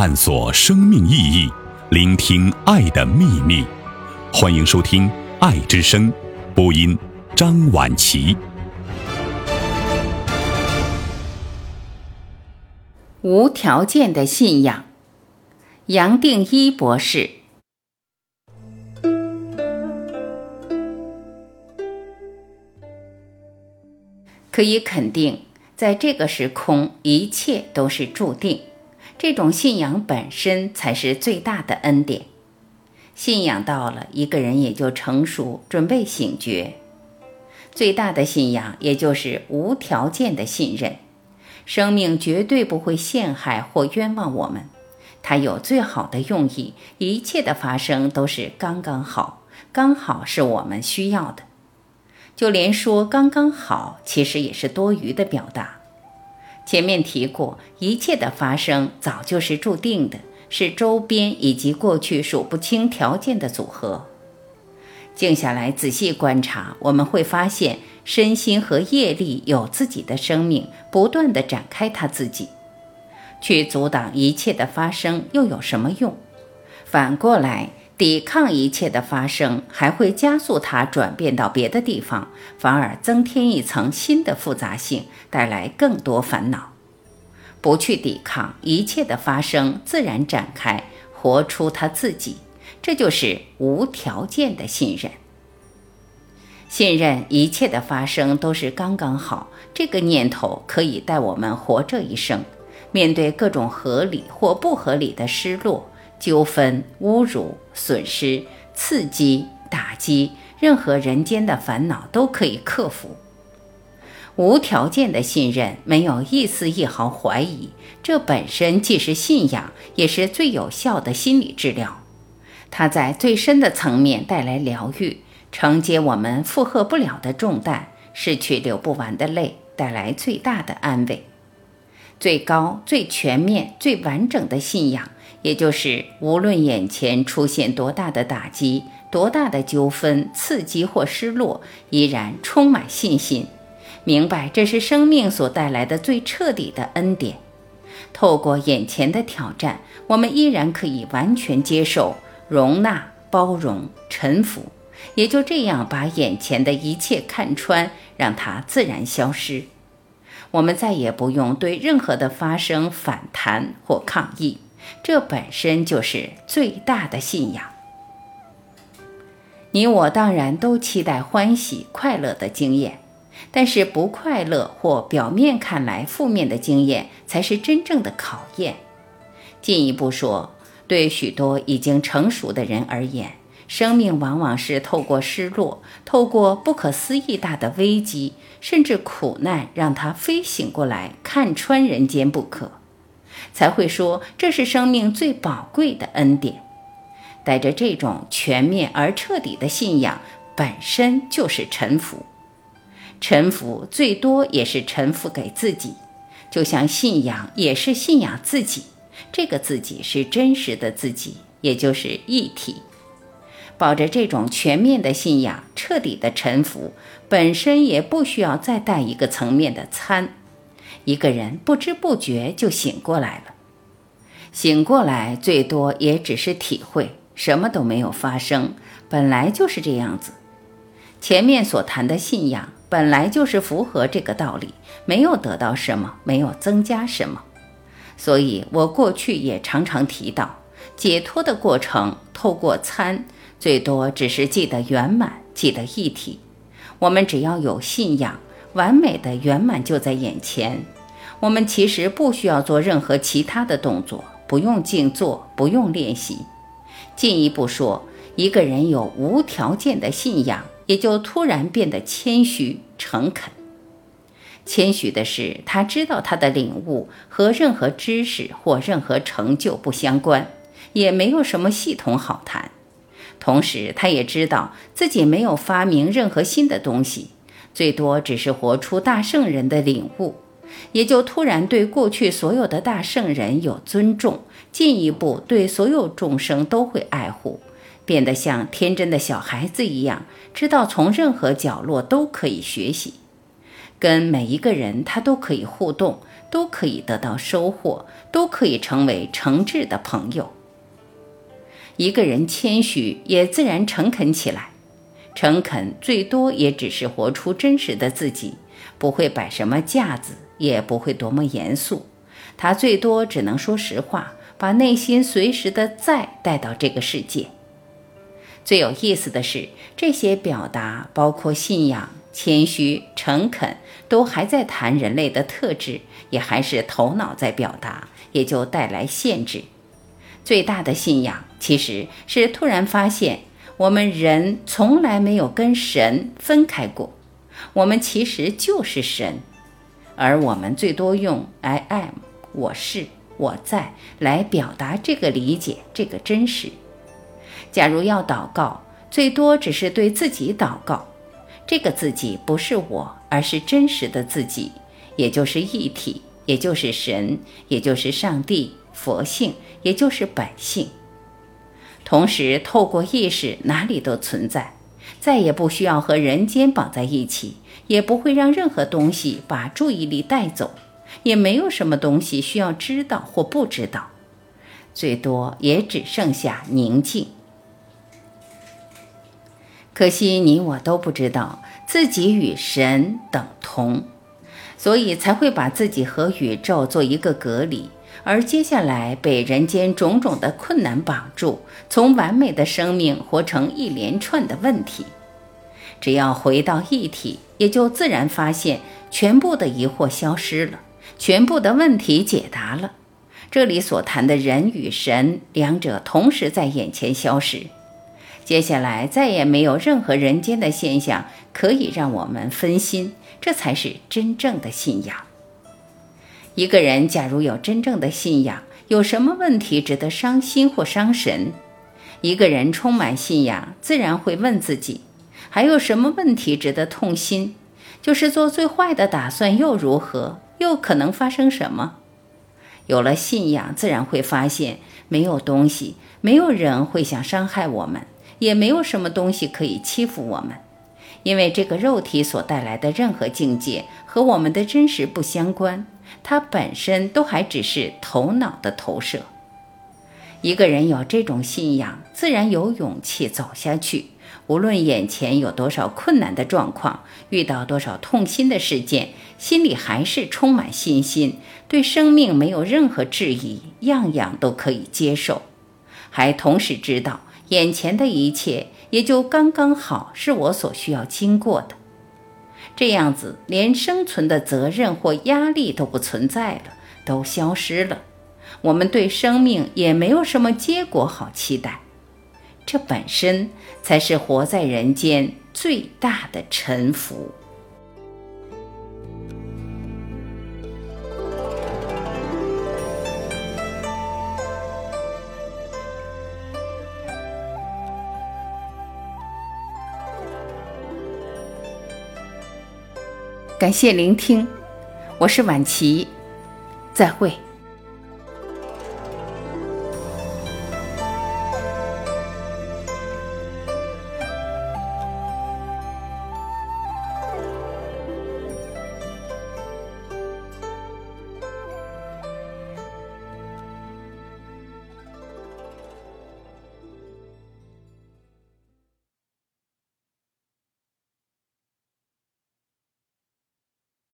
探索生命意义，聆听爱的秘密。欢迎收听《爱之声》，播音张婉琪。无条件的信仰，杨定一博士。可以肯定，在这个时空，一切都是注定。这种信仰本身才是最大的恩典。信仰到了，一个人也就成熟，准备醒觉。最大的信仰，也就是无条件的信任。生命绝对不会陷害或冤枉我们，它有最好的用意，一切的发生都是刚刚好，刚好是我们需要的。就连说刚刚好，其实也是多余的表达。前面提过，一切的发生早就是注定的，是周边以及过去数不清条件的组合。静下来仔细观察，我们会发现，身心和业力有自己的生命，不断的展开它自己。去阻挡一切的发生又有什么用？反过来。抵抗一切的发生，还会加速它转变到别的地方，反而增添一层新的复杂性，带来更多烦恼。不去抵抗一切的发生，自然展开，活出他自己，这就是无条件的信任。信任一切的发生都是刚刚好，这个念头可以带我们活这一生，面对各种合理或不合理的失落。纠纷、侮辱、损失、刺激、打击，任何人间的烦恼都可以克服。无条件的信任，没有一丝一毫怀疑，这本身既是信仰，也是最有效的心理治疗。它在最深的层面带来疗愈，承接我们负荷不了的重担，拭去流不完的泪，带来最大的安慰。最高、最全面、最完整的信仰。也就是，无论眼前出现多大的打击、多大的纠纷、刺激或失落，依然充满信心，明白这是生命所带来的最彻底的恩典。透过眼前的挑战，我们依然可以完全接受、容纳、包容、臣服，也就这样把眼前的一切看穿，让它自然消失。我们再也不用对任何的发生反弹或抗议。这本身就是最大的信仰。你我当然都期待欢喜快乐的经验，但是不快乐或表面看来负面的经验才是真正的考验。进一步说，对许多已经成熟的人而言，生命往往是透过失落，透过不可思议大的危机，甚至苦难，让他非醒过来，看穿人间不可。才会说这是生命最宝贵的恩典。带着这种全面而彻底的信仰，本身就是臣服。臣服最多也是臣服给自己，就像信仰也是信仰自己。这个自己是真实的自己，也就是一体。抱着这种全面的信仰，彻底的臣服，本身也不需要再带一个层面的参。一个人不知不觉就醒过来了，醒过来最多也只是体会，什么都没有发生，本来就是这样子。前面所谈的信仰本来就是符合这个道理，没有得到什么，没有增加什么。所以我过去也常常提到，解脱的过程透过参，最多只是记得圆满，记得一体。我们只要有信仰，完美的圆满就在眼前。我们其实不需要做任何其他的动作，不用静坐，不用练习。进一步说，一个人有无条件的信仰，也就突然变得谦虚诚恳。谦虚的是，他知道他的领悟和任何知识或任何成就不相关，也没有什么系统好谈。同时，他也知道自己没有发明任何新的东西，最多只是活出大圣人的领悟。也就突然对过去所有的大圣人有尊重，进一步对所有众生都会爱护，变得像天真的小孩子一样，知道从任何角落都可以学习。跟每一个人他都可以互动，都可以得到收获，都可以成为诚挚的朋友。一个人谦虚，也自然诚恳起来。诚恳最多也只是活出真实的自己，不会摆什么架子，也不会多么严肃。他最多只能说实话，把内心随时的在带到这个世界。最有意思的是，这些表达包括信仰、谦虚、诚恳，都还在谈人类的特质，也还是头脑在表达，也就带来限制。最大的信仰其实是突然发现。我们人从来没有跟神分开过，我们其实就是神，而我们最多用 “I am”“ 我是”“我在”来表达这个理解，这个真实。假如要祷告，最多只是对自己祷告，这个自己不是我，而是真实的自己，也就是一体，也就是神，也就是上帝、佛性，也就是本性。同时，透过意识，哪里都存在，再也不需要和人间绑在一起，也不会让任何东西把注意力带走，也没有什么东西需要知道或不知道，最多也只剩下宁静。可惜你我都不知道自己与神等同，所以才会把自己和宇宙做一个隔离。而接下来被人间种种的困难绑住，从完美的生命活成一连串的问题。只要回到一体，也就自然发现全部的疑惑消失了，全部的问题解答了。这里所谈的人与神，两者同时在眼前消失。接下来再也没有任何人间的现象可以让我们分心，这才是真正的信仰。一个人假如有真正的信仰，有什么问题值得伤心或伤神？一个人充满信仰，自然会问自己：还有什么问题值得痛心？就是做最坏的打算又如何？又可能发生什么？有了信仰，自然会发现没有东西，没有人会想伤害我们，也没有什么东西可以欺负我们，因为这个肉体所带来的任何境界和我们的真实不相关。它本身都还只是头脑的投射。一个人有这种信仰，自然有勇气走下去。无论眼前有多少困难的状况，遇到多少痛心的事件，心里还是充满信心，对生命没有任何质疑，样样都可以接受。还同时知道，眼前的一切也就刚刚好是我所需要经过的。这样子，连生存的责任或压力都不存在了，都消失了。我们对生命也没有什么结果好期待，这本身才是活在人间最大的沉浮。感谢聆听，我是晚琪，再会。